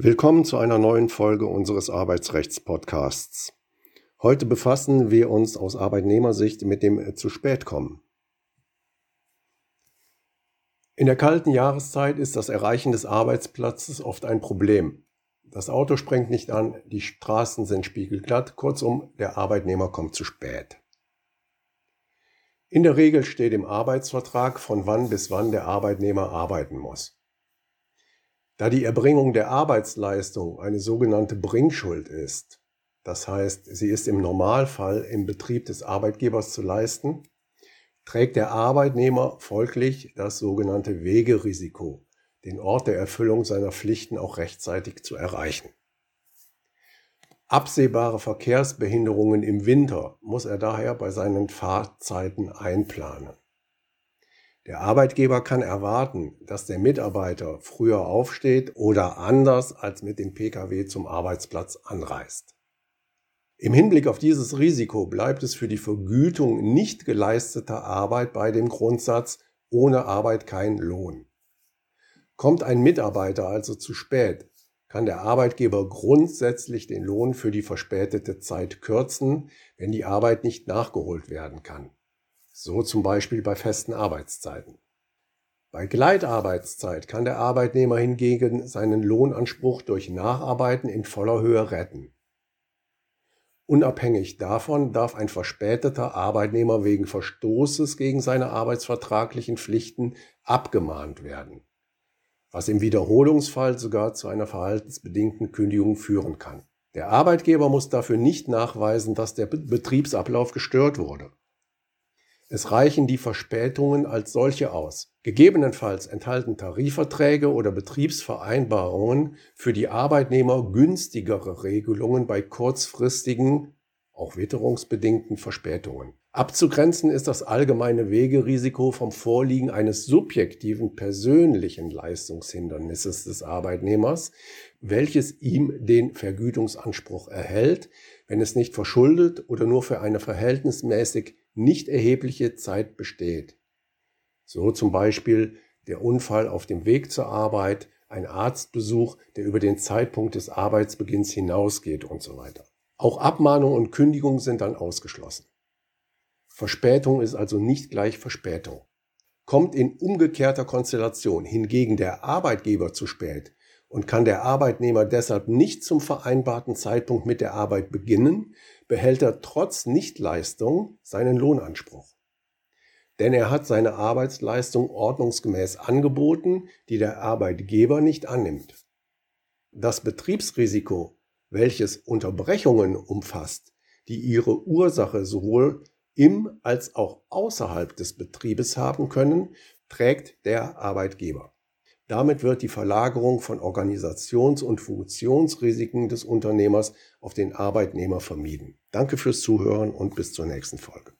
Willkommen zu einer neuen Folge unseres Arbeitsrechts-Podcasts. Heute befassen wir uns aus Arbeitnehmersicht mit dem zu spät kommen. In der kalten Jahreszeit ist das Erreichen des Arbeitsplatzes oft ein Problem. Das Auto sprengt nicht an, die Straßen sind spiegelglatt, kurzum, der Arbeitnehmer kommt zu spät. In der Regel steht im Arbeitsvertrag, von wann bis wann der Arbeitnehmer arbeiten muss. Da die Erbringung der Arbeitsleistung eine sogenannte Bringschuld ist, das heißt, sie ist im Normalfall im Betrieb des Arbeitgebers zu leisten, trägt der Arbeitnehmer folglich das sogenannte Wegerisiko, den Ort der Erfüllung seiner Pflichten auch rechtzeitig zu erreichen. Absehbare Verkehrsbehinderungen im Winter muss er daher bei seinen Fahrzeiten einplanen. Der Arbeitgeber kann erwarten, dass der Mitarbeiter früher aufsteht oder anders als mit dem Pkw zum Arbeitsplatz anreist. Im Hinblick auf dieses Risiko bleibt es für die Vergütung nicht geleisteter Arbeit bei dem Grundsatz ohne Arbeit kein Lohn. Kommt ein Mitarbeiter also zu spät, kann der Arbeitgeber grundsätzlich den Lohn für die verspätete Zeit kürzen, wenn die Arbeit nicht nachgeholt werden kann so zum Beispiel bei festen Arbeitszeiten. Bei Gleitarbeitszeit kann der Arbeitnehmer hingegen seinen Lohnanspruch durch Nacharbeiten in voller Höhe retten. Unabhängig davon darf ein verspäteter Arbeitnehmer wegen Verstoßes gegen seine arbeitsvertraglichen Pflichten abgemahnt werden, was im Wiederholungsfall sogar zu einer verhaltensbedingten Kündigung führen kann. Der Arbeitgeber muss dafür nicht nachweisen, dass der Betriebsablauf gestört wurde. Es reichen die Verspätungen als solche aus. Gegebenenfalls enthalten Tarifverträge oder Betriebsvereinbarungen für die Arbeitnehmer günstigere Regelungen bei kurzfristigen, auch witterungsbedingten Verspätungen. Abzugrenzen ist das allgemeine Wegerisiko vom Vorliegen eines subjektiven persönlichen Leistungshindernisses des Arbeitnehmers, welches ihm den Vergütungsanspruch erhält, wenn es nicht verschuldet oder nur für eine verhältnismäßig nicht erhebliche Zeit besteht. So zum Beispiel der Unfall auf dem Weg zur Arbeit, ein Arztbesuch, der über den Zeitpunkt des Arbeitsbeginns hinausgeht und so weiter. Auch Abmahnung und Kündigung sind dann ausgeschlossen. Verspätung ist also nicht gleich Verspätung. Kommt in umgekehrter Konstellation hingegen der Arbeitgeber zu spät und kann der Arbeitnehmer deshalb nicht zum vereinbarten Zeitpunkt mit der Arbeit beginnen, behält er trotz Nichtleistung seinen Lohnanspruch. Denn er hat seine Arbeitsleistung ordnungsgemäß angeboten, die der Arbeitgeber nicht annimmt. Das Betriebsrisiko, welches Unterbrechungen umfasst, die ihre Ursache sowohl im als auch außerhalb des Betriebes haben können, trägt der Arbeitgeber. Damit wird die Verlagerung von Organisations- und Funktionsrisiken des Unternehmers auf den Arbeitnehmer vermieden. Danke fürs Zuhören und bis zur nächsten Folge.